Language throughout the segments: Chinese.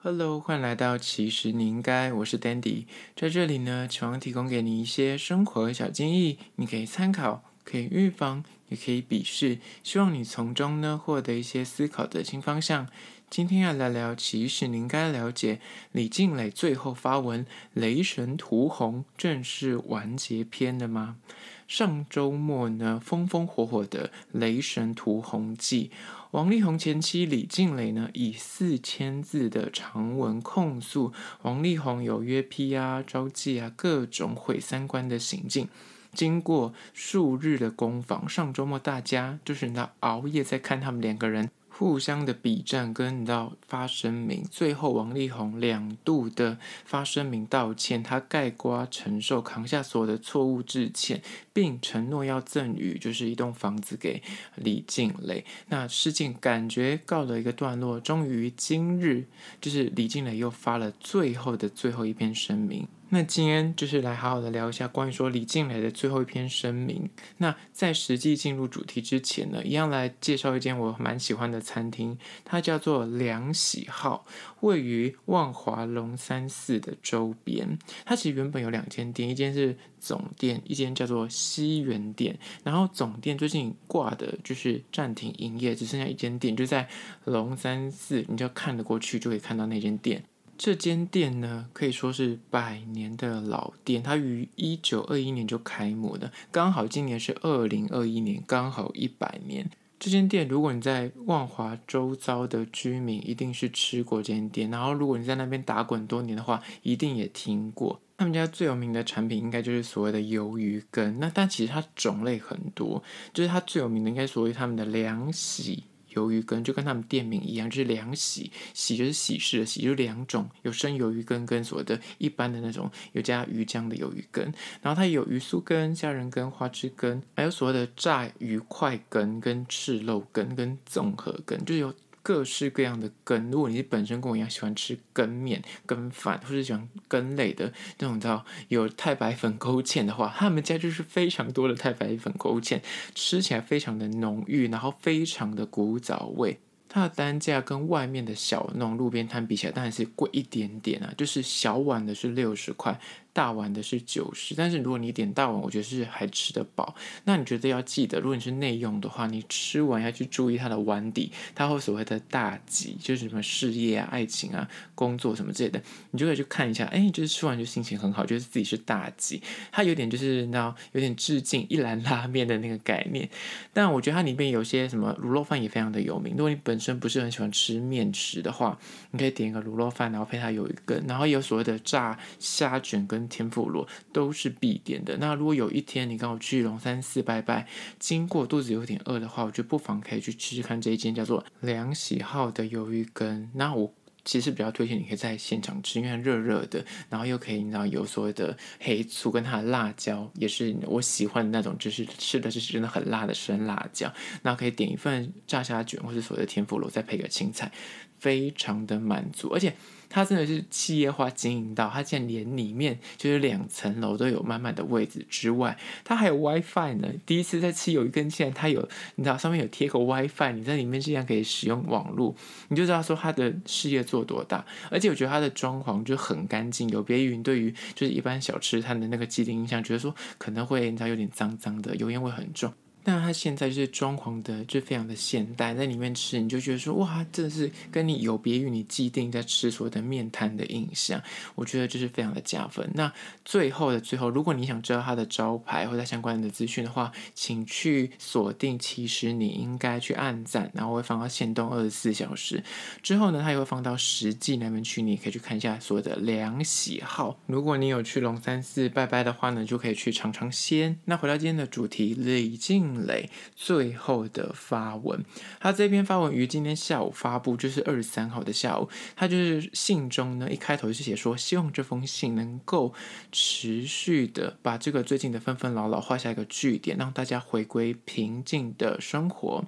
Hello，欢迎来到其实你应该，我是 Dandy，在这里呢，希望提供给你一些生活小建议，你可以参考，可以预防，也可以鄙视，希望你从中呢获得一些思考的新方向。今天要来聊，其实你应该了解李静蕾最后发文《雷神屠洪》正式完结篇的吗？上周末呢，风风火火的《雷神屠洪记》。王力宏前妻李静蕾呢，以四千字的长文控诉王力宏有约批啊、招妓啊，各种毁三观的行径。经过数日的攻防，上周末大家就是那熬夜在看他们两个人。互相的比战跟到发声明，最后王力宏两度的发声明道歉，他盖瓜承受扛下所有的错误致歉，并承诺要赠予就是一栋房子给李静蕾。那事件感觉告了一个段落，终于今日就是李静蕾又发了最后的最后一篇声明。那今天就是来好好的聊一下关于说李静蕾的最后一篇声明。那在实际进入主题之前呢，一样来介绍一间我蛮喜欢的餐厅，它叫做梁喜号，位于万华龙山寺的周边。它其实原本有两间店，一间是总店，一间叫做西园店。然后总店最近挂的就是暂停营业，只剩下一间店，就在龙山寺，你就看得过去就可以看到那间店。这间店呢，可以说是百年的老店，它于一九二一年就开幕的，刚好今年是二零二一年，刚好一百年。这间店，如果你在万华周遭的居民，一定是吃过这间店，然后如果你在那边打滚多年的话，一定也听过。他们家最有名的产品，应该就是所谓的鱿鱼羹。那但其实它种类很多，就是它最有名的，应该属于他们的凉席。鱿鱼羹就跟他们店名一样，就是两喜，喜就是喜事的喜，就两种有生鱿鱼羹跟所谓的一般的那种有加鱼浆的鱿鱼羹，然后它有鱼酥羹、虾仁羹、花枝羹，还有所谓的炸鱼块羹跟赤肉羹跟综合羹，就是有。各式各样的羹，如果你本身跟我一样喜欢吃羹面、羹饭，或是喜欢羹类的那种，叫有太白粉勾芡的话，他们家就是非常多的太白粉勾芡，吃起来非常的浓郁，然后非常的古早味。它的单价跟外面的小那种路边摊比起来，当然是贵一点点啊，就是小碗的是六十块。大碗的是九十，但是如果你点大碗，我觉得是还吃得饱。那你觉得要记得，如果你是内用的话，你吃完要去注意它的碗底，它会所谓的大吉，就是什么事业啊、爱情啊、工作什么之类的，你就可以去看一下。哎，就是吃完就心情很好，觉得自己是大吉。它有点就是你知道，有点致敬一兰拉面的那个概念。但我觉得它里面有些什么卤肉饭也非常的有名。如果你本身不是很喜欢吃面食的话，你可以点一个卤肉饭，然后配它有一根，然后有所谓的炸虾卷跟。天妇罗都是必点的。那如果有一天你刚好去龙山寺拜拜，经过肚子有点饿的话，我觉得不妨可以去吃吃看这一间叫做梁喜号的鱿鱼羹。那我其实比较推荐你可以在现场吃，因为它热热的，然后又可以你知道有所谓的黑醋跟它的辣椒，也是我喜欢的那种，就是吃的就是真的很辣的生辣椒。那可以点一份炸虾卷，或是所谓的天妇罗，再配个青菜，非常的满足，而且。它真的是企业化经营到，它竟然连里面就是两层楼都有满满的位置之外，它还有 WiFi 呢。第一次在吃有一根线它有，你知道上面有贴个 WiFi，你在里面竟然可以使用网络，你就知道说它的事业做多大。而且我觉得它的装潢就很干净，有别于对于就是一般小吃摊的那个既定印象，觉得说可能会你知道有点脏脏的，油烟味很重。但它现在就是装潢的就非常的现代，在里面吃你就觉得说哇，真的是跟你有别于你既定在吃所谓的面摊的印象，我觉得这是非常的加分。那最后的最后，如果你想知道它的招牌或者相关的资讯的话，请去锁定，其实你应该去按赞，然后会放到限动二十四小时之后呢，它也会放到实际那边去，你可以去看一下所谓的两喜号。如果你有去龙山寺拜拜的话呢，就可以去尝尝鲜。那回到今天的主题，李静蕾最后的发文，他这篇发文于今天下午发布，就是二十三号的下午。他就是信中呢，一开头就写说，希望这封信能够持续的把这个最近的纷纷扰扰画下一个句点，让大家回归平静的生活。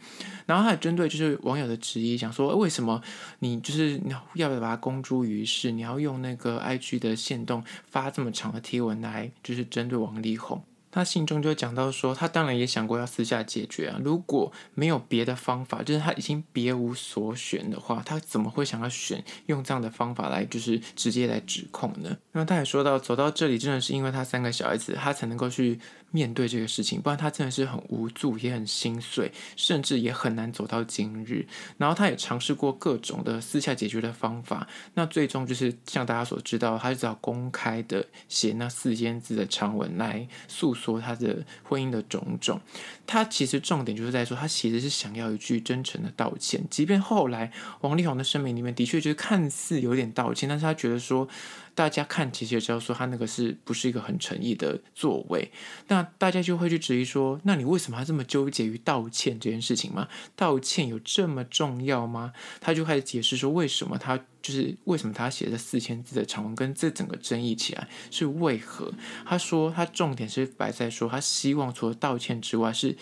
然后他针对就是网友的质疑，讲说为什么你就是你要不要把它公诸于世？你要用那个 IG 的线动发这么长的贴文来，就是针对王力宏。他信中就讲到说，他当然也想过要私下解决啊。如果没有别的方法，就是他已经别无所选的话，他怎么会想要选用这样的方法来，就是直接来指控呢？那他也说到，走到这里真的是因为他三个小孩子，他才能够去面对这个事情，不然他真的是很无助，也很心碎，甚至也很难走到今日。然后他也尝试过各种的私下解决的方法，那最终就是像大家所知道，他就只好公开的写那四千字的长文来诉说他的婚姻的种种。他其实重点就是在说，他其实是想要一句真诚的道歉，即便后来王力宏的声明里面的确就是看似有点道歉，但是他觉得说。大家看，其实也知道说他那个是不是一个很诚意的作为，那大家就会去质疑说，那你为什么还这么纠结于道歉这件事情吗？道歉有这么重要吗？他就开始解释说，为什么他就是为什么他写的四千字的长文跟这整个争议起来是为何？他说他重点是摆在说，他希望除了道歉之外，是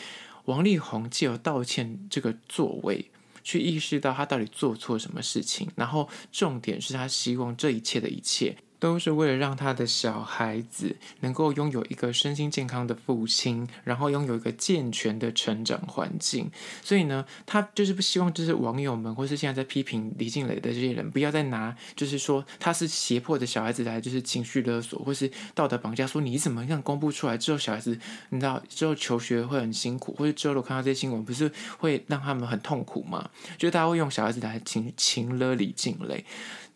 王力宏借由道歉这个作为。去意识到他到底做错什么事情，然后重点是他希望这一切的一切。都是为了让他的小孩子能够拥有一个身心健康的父亲，然后拥有一个健全的成长环境。所以呢，他就是不希望，就是网友们或是现在在批评李静蕾的这些人，不要再拿就是说他是胁迫着小孩子来，就是情绪勒索或是道德绑架，说你怎么样公布出来之后，小孩子你知道之后求学会很辛苦，或者之后我看到这些新闻，不是会让他们很痛苦吗？就大家会用小孩子来情情勒李静蕾。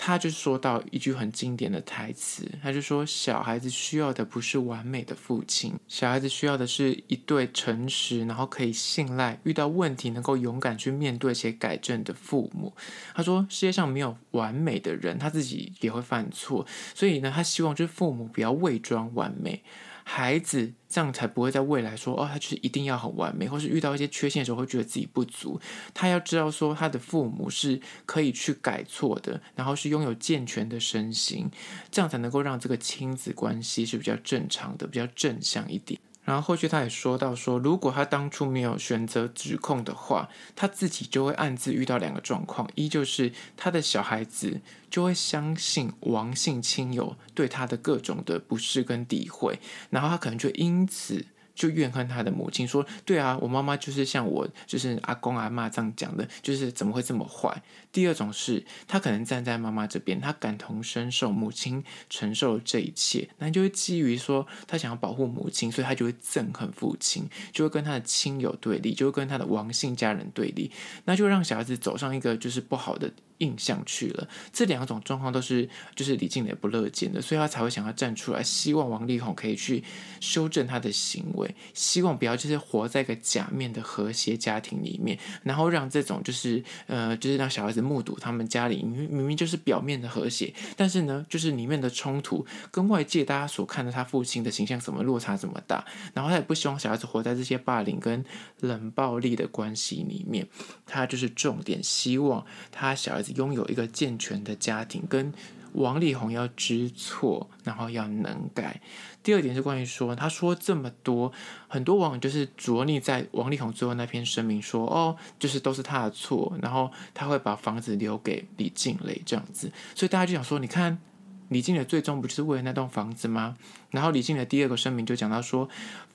他就说到一句很经典的台词，他就说：“小孩子需要的不是完美的父亲，小孩子需要的是一对诚实，然后可以信赖，遇到问题能够勇敢去面对且改正的父母。”他说：“世界上没有完美的人，他自己也会犯错，所以呢，他希望就是父母不要伪装完美。”孩子这样才不会在未来说哦，他就是一定要很完美，或是遇到一些缺陷的时候会觉得自己不足。他要知道说，他的父母是可以去改错的，然后是拥有健全的身心，这样才能够让这个亲子关系是比较正常的，比较正向一点。然后后续他也说到说，如果他当初没有选择指控的话，他自己就会暗自遇到两个状况：一就是他的小孩子就会相信王姓亲友对他的各种的不适跟诋毁，然后他可能就因此。就怨恨他的母亲，说：“对啊，我妈妈就是像我，就是阿公阿嬷这样讲的，就是怎么会这么坏？”第二种是，他可能站在妈妈这边，他感同身受母亲承受这一切，那就会基于说他想要保护母亲，所以他就会憎恨父亲，就会跟他的亲友对立，就会跟他的王姓家人对立，那就让小孩子走上一个就是不好的。印象去了，这两种状况都是就是李静蕾不乐见的，所以他才会想要站出来，希望王力宏可以去修正他的行为，希望不要就是活在一个假面的和谐家庭里面，然后让这种就是呃就是让小孩子目睹他们家里明明明就是表面的和谐，但是呢就是里面的冲突跟外界大家所看的他父亲的形象怎么落差这么大，然后他也不希望小孩子活在这些霸凌跟冷暴力的关系里面，他就是重点希望他小孩子。拥有一个健全的家庭，跟王力宏要知错，然后要能改。第二点是关于说，他说这么多，很多网友就是着力在王力宏最后那篇声明说，哦，就是都是他的错，然后他会把房子留给李静蕾这样子，所以大家就想说，你看李静蕾最终不就是为了那栋房子吗？然后李静蕾第二个声明就讲到说，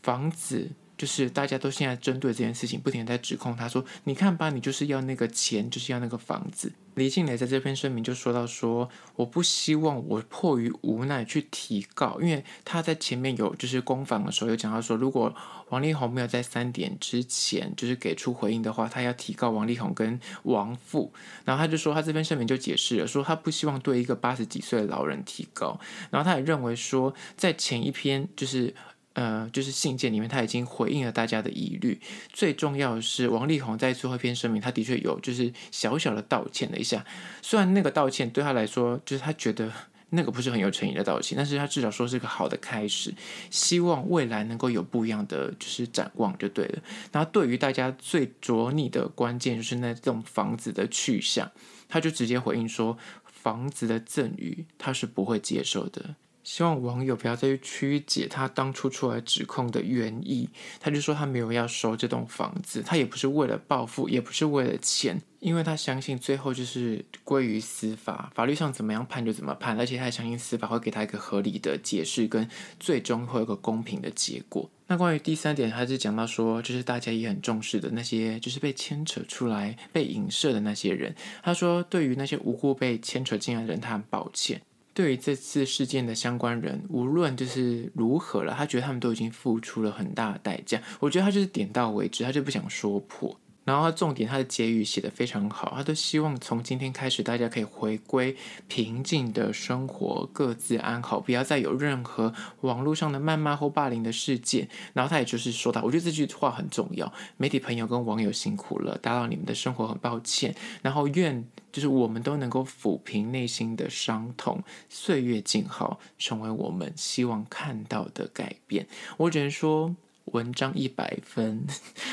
房子。就是大家都现在针对这件事情，不停地在指控他说：“你看吧，你就是要那个钱，就是要那个房子。”李静蕾在这篇声明就说到说：“我不希望我迫于无奈去提告，因为他在前面有就是攻防的时候有讲到说，如果王力宏没有在三点之前就是给出回应的话，他要提告王力宏跟王父。然后他就说他这篇声明就解释了说，他不希望对一个八十几岁的老人提告。然后他也认为说，在前一篇就是。”呃，就是信件里面他已经回应了大家的疑虑。最重要的是，王力宏在最后一篇声明，他的确有就是小小的道歉了一下。虽然那个道歉对他来说，就是他觉得那个不是很有诚意的道歉，但是他至少说是个好的开始。希望未来能够有不一样的就是展望就对了。然后对于大家最着腻的关键就是那栋房子的去向，他就直接回应说，房子的赠与他是不会接受的。希望网友不要再去曲解他当初出来指控的原意。他就说他没有要收这栋房子，他也不是为了报复，也不是为了钱，因为他相信最后就是归于司法，法律上怎么样判就怎么判，而且他还相信司法会给他一个合理的解释，跟最终会有个公平的结果。那关于第三点，他是讲到说，就是大家也很重视的那些，就是被牵扯出来、被影射的那些人。他说，对于那些无辜被牵扯进来的人，他很抱歉。对于这次事件的相关人，无论就是如何了，他觉得他们都已经付出了很大的代价。我觉得他就是点到为止，他就不想说破。然后他重点，他的结语写得非常好，他都希望从今天开始，大家可以回归平静的生活，各自安好，不要再有任何网络上的谩骂或霸凌的事件。然后他也就是说到，我觉得这句话很重要，媒体朋友跟网友辛苦了，打扰你们的生活，很抱歉。然后愿就是我们都能够抚平内心的伤痛，岁月静好，成为我们希望看到的改变。我只能说。文章一百分，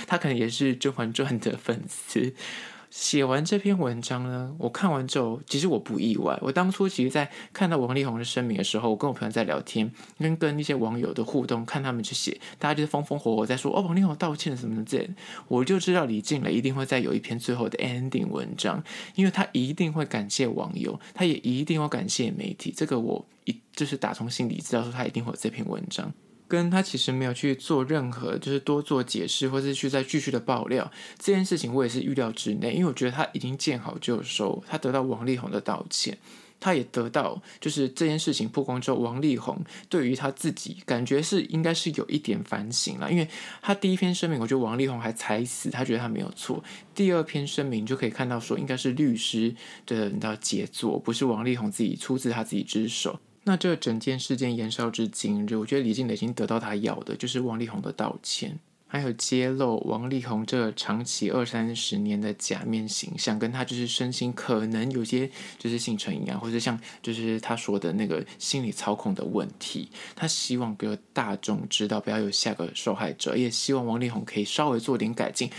他可能也是《甄嬛传》的粉丝。写完这篇文章呢，我看完之后，其实我不意外。我当初其实，在看到王力宏的声明的时候，我跟我朋友在聊天，跟跟一些网友的互动，看他们去写，大家就是风风火火在说哦，王力宏道歉什么的这，我就知道李静蕾一定会再有一篇最后的 ending 文章，因为他一定会感谢网友，他也一定会感谢媒体。这个我一就是打从心里知道说他一定会有这篇文章。跟他其实没有去做任何，就是多做解释，或是去再继续的爆料这件事情，我也是预料之内，因为我觉得他已经见好就收，他得到王力宏的道歉，他也得到就是这件事情曝光之后，王力宏对于他自己感觉是应该是有一点反省了，因为他第一篇声明，我觉得王力宏还踩死，他觉得他没有错，第二篇声明就可以看到说应该是律师的你知道杰作，不是王力宏自己出自他自己之手。那这整件事件延烧至今日，我觉得李静蕾已经得到他要的，就是王力宏的道歉，还有揭露王力宏这长期二三十年的假面形象，跟他就是身心可能有些就是性成瘾啊，或者像就是他说的那个心理操控的问题，他希望给大众知道，不要有下个受害者，也希望王力宏可以稍微做点改进，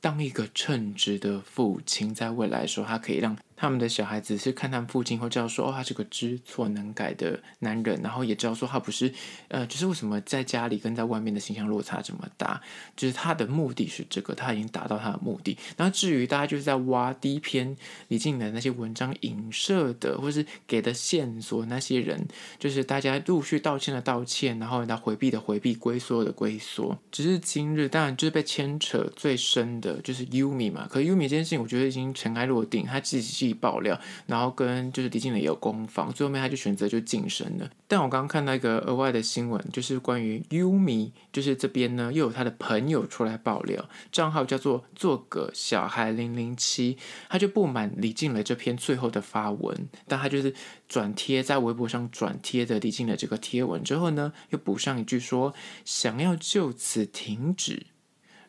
当一个称职的父亲，在未来的时候，他可以让。他们的小孩子是看他们父亲，会知道说，哦，他是个知错能改的男人，然后也知道说，他不是，呃，就是为什么在家里跟在外面的形象落差这么大，就是他的目的是这个，他已经达到他的目的。然后至于大家就是在挖第一篇李静的那些文章影射的，或是给的线索，那些人就是大家陆续道歉的道歉，然后他回避的回避，龟缩的龟缩。只是今日，当然就是被牵扯最深的就是 Yumi 嘛，可是 Yumi 这件事情，我觉得已经尘埃落定，他自己。爆料，然后跟就是李静蕾有攻防，最后面他就选择就晋升了。但我刚刚看到一个额外的新闻，就是关于 Umi，就是这边呢又有他的朋友出来爆料，账号叫做做个小孩零零七，他就不满李静蕾这篇最后的发文，但他就是转贴在微博上转贴的李静蕾这个贴文之后呢，又补上一句说想要就此停止，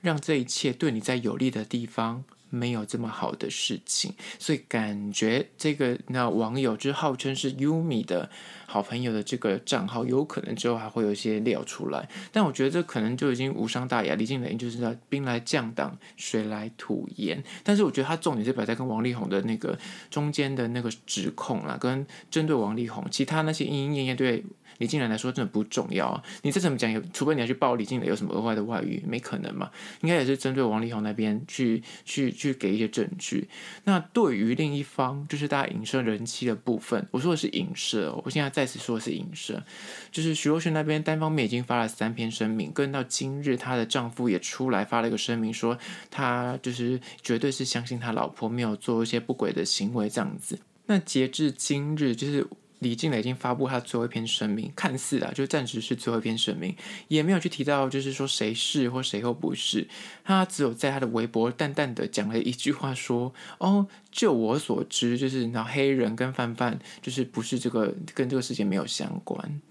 让这一切对你在有利的地方。没有这么好的事情，所以感觉这个那网友就号称是 Yumi 的好朋友的这个账号，有可能之后还会有一些料出来。但我觉得这可能就已经无伤大雅。李静蕾就是在兵来将挡，水来土掩。但是我觉得他重点是摆在跟王力宏的那个中间的那个指控啦，跟针对王力宏，其他那些莺莺燕燕对。李静蕾来说真的不重要啊！你再怎么讲，有除非你要去爆李静蕾有什么额外的外遇，没可能嘛？应该也是针对王力宏那边去去去给一些证据。那对于另一方，就是大家影射人妻的部分，我说的是影射，我现在再次说的是影射，就是徐若瑄那边单方面已经发了三篇声明，跟到今日她的丈夫也出来发了一个声明，说他就是绝对是相信他老婆没有做一些不轨的行为这样子。那截至今日，就是。李静蕾已经发布他最后一篇声明，看似啊，就暂时是最后一篇声明，也没有去提到，就是说谁是或谁又不是，他只有在他的微博淡淡的讲了一句话，说：“哦，就我所知，就是那黑人跟范范，就是不是这个跟这个事情没有相关。”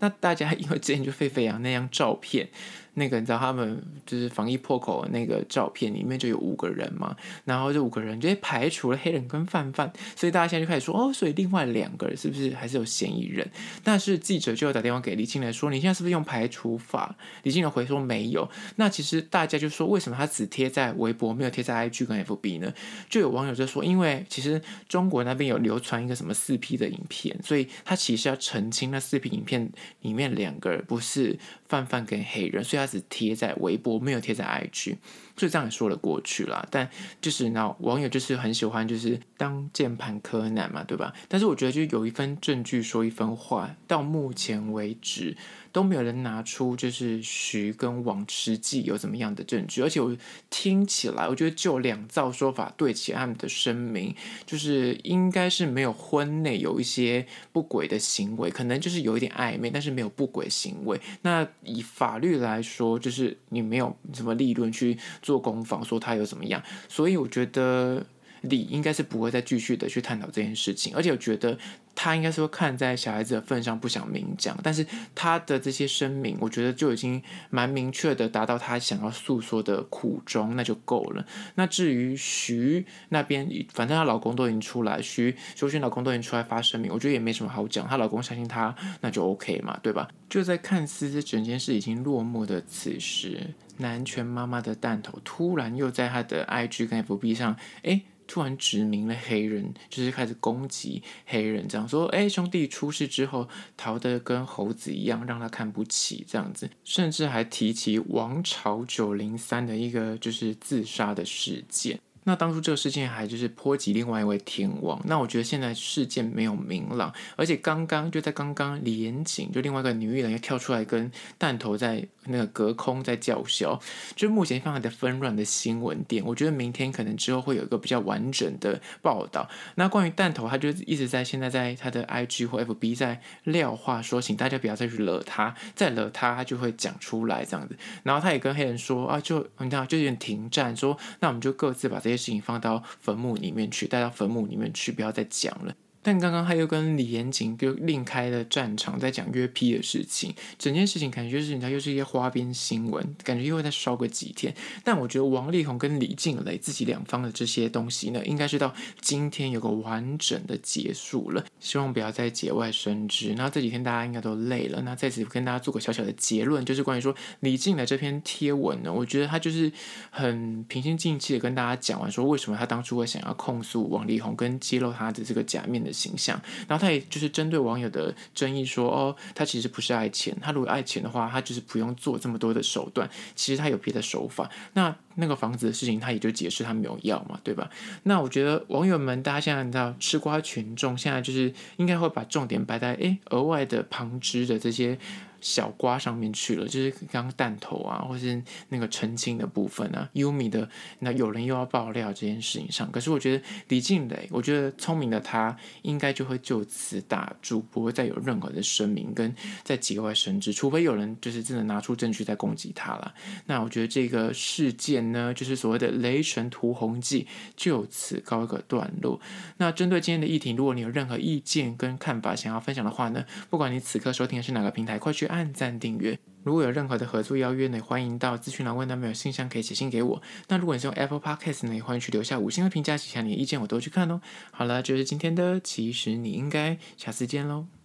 那大家因为之前就沸沸扬那张照片。那个你知道他们就是防疫破口的那个照片里面就有五个人嘛，然后这五个人就排除了黑人跟范范，所以大家现在就开始说哦，所以另外两个人是不是还是有嫌疑人？但是记者就打电话给李静蕾说，你现在是不是用排除法？李静蕾回说没有。那其实大家就说，为什么他只贴在微博，没有贴在 IG 跟 FB 呢？就有网友就说，因为其实中国那边有流传一个什么四 P 的影片，所以他其实要澄清那四 P 影片里面两个人不是范范跟黑人，所以。开始贴在微博，没有贴在 IG，所以这样也说了过去了。但就是那网友就是很喜欢，就是当键盘柯南嘛，对吧？但是我觉得就有一份证据说一分话，到目前为止。都没有人拿出就是徐跟王实际有怎么样的证据，而且我听起来，我觉得就两造说法对起他们的声明，就是应该是没有婚内有一些不轨的行为，可能就是有一点暧昧，但是没有不轨行为。那以法律来说，就是你没有什么立论去做工坊，说他有怎么样，所以我觉得。李应该是不会再继续的去探讨这件事情，而且我觉得他应该是会看在小孩子的份上不想明讲，但是他的这些声明，我觉得就已经蛮明确的达到他想要诉说的苦衷，那就够了。那至于徐那边，反正她老公都已经出来，徐修勋老公都已经出来发声明，我觉得也没什么好讲，她老公相信她，那就 OK 嘛，对吧？就在看似这整件事已经落幕的此时，南拳妈妈的弹头突然又在她的 IG 跟 FB 上，哎。突然指明了黑人，就是开始攻击黑人，这样说：“哎，兄弟出事之后逃得跟猴子一样，让他看不起。”这样子，甚至还提起王朝九零三的一个就是自杀的事件。那当初这个事件还就是波及另外一位天王，那我觉得现在事件没有明朗，而且刚刚就在刚刚李延景就另外一个女艺人又跳出来跟弹头在那个隔空在叫嚣，就是目前非常的纷乱的新闻点，我觉得明天可能之后会有一个比较完整的报道。那关于弹头，他就一直在现在在他的 IG 或 FB 在撂话说，请大家不要再去惹他，再惹他他就会讲出来这样子。然后他也跟黑人说啊，就你看就有点停战，说那我们就各自把。这些事情放到坟墓里面去，带到坟墓里面去，不要再讲了。但刚刚他又跟李延景就另开了战场，在讲约批的事情，整件事情感觉就是人家又是一些花边新闻，感觉又会再烧个几天。但我觉得王力宏跟李静蕾自己两方的这些东西呢，应该是到今天有个完整的结束了，希望不要再节外生枝。那这几天大家应该都累了，那在此跟大家做个小小的结论，就是关于说李静蕾这篇贴文呢，我觉得他就是很平心静气的跟大家讲完说，为什么他当初会想要控诉王力宏跟揭露他的这个假面的。形象，然后他也就是针对网友的争议说，哦，他其实不是爱钱，他如果爱钱的话，他就是不用做这么多的手段，其实他有别的手法。那那个房子的事情，他也就解释他没有要嘛，对吧？那我觉得网友们，大家现在你知道吃瓜群众，现在就是应该会把重点摆在诶额外的旁支的这些。小瓜上面去了，就是刚刚弹头啊，或是那个澄清的部分啊优米的那有人又要爆料这件事情上，可是我觉得李静蕾，我觉得聪明的他应该就会就此打住，不会再有任何的声明跟再节外生枝，除非有人就是真的拿出证据在攻击他了。那我觉得这个事件呢，就是所谓的雷神屠洪记就此告一个段落。那针对今天的议题，如果你有任何意见跟看法想要分享的话呢，不管你此刻收听的是哪个平台，快去。按赞订阅，如果有任何的合作邀约呢，欢迎到咨询栏问到没有信箱可以写信给我。那如果你是用 Apple Podcast 呢，也欢迎去留下五星的评价，写下你的意见，我都去看哦。好了，就是今天的，其实你应该下次见喽。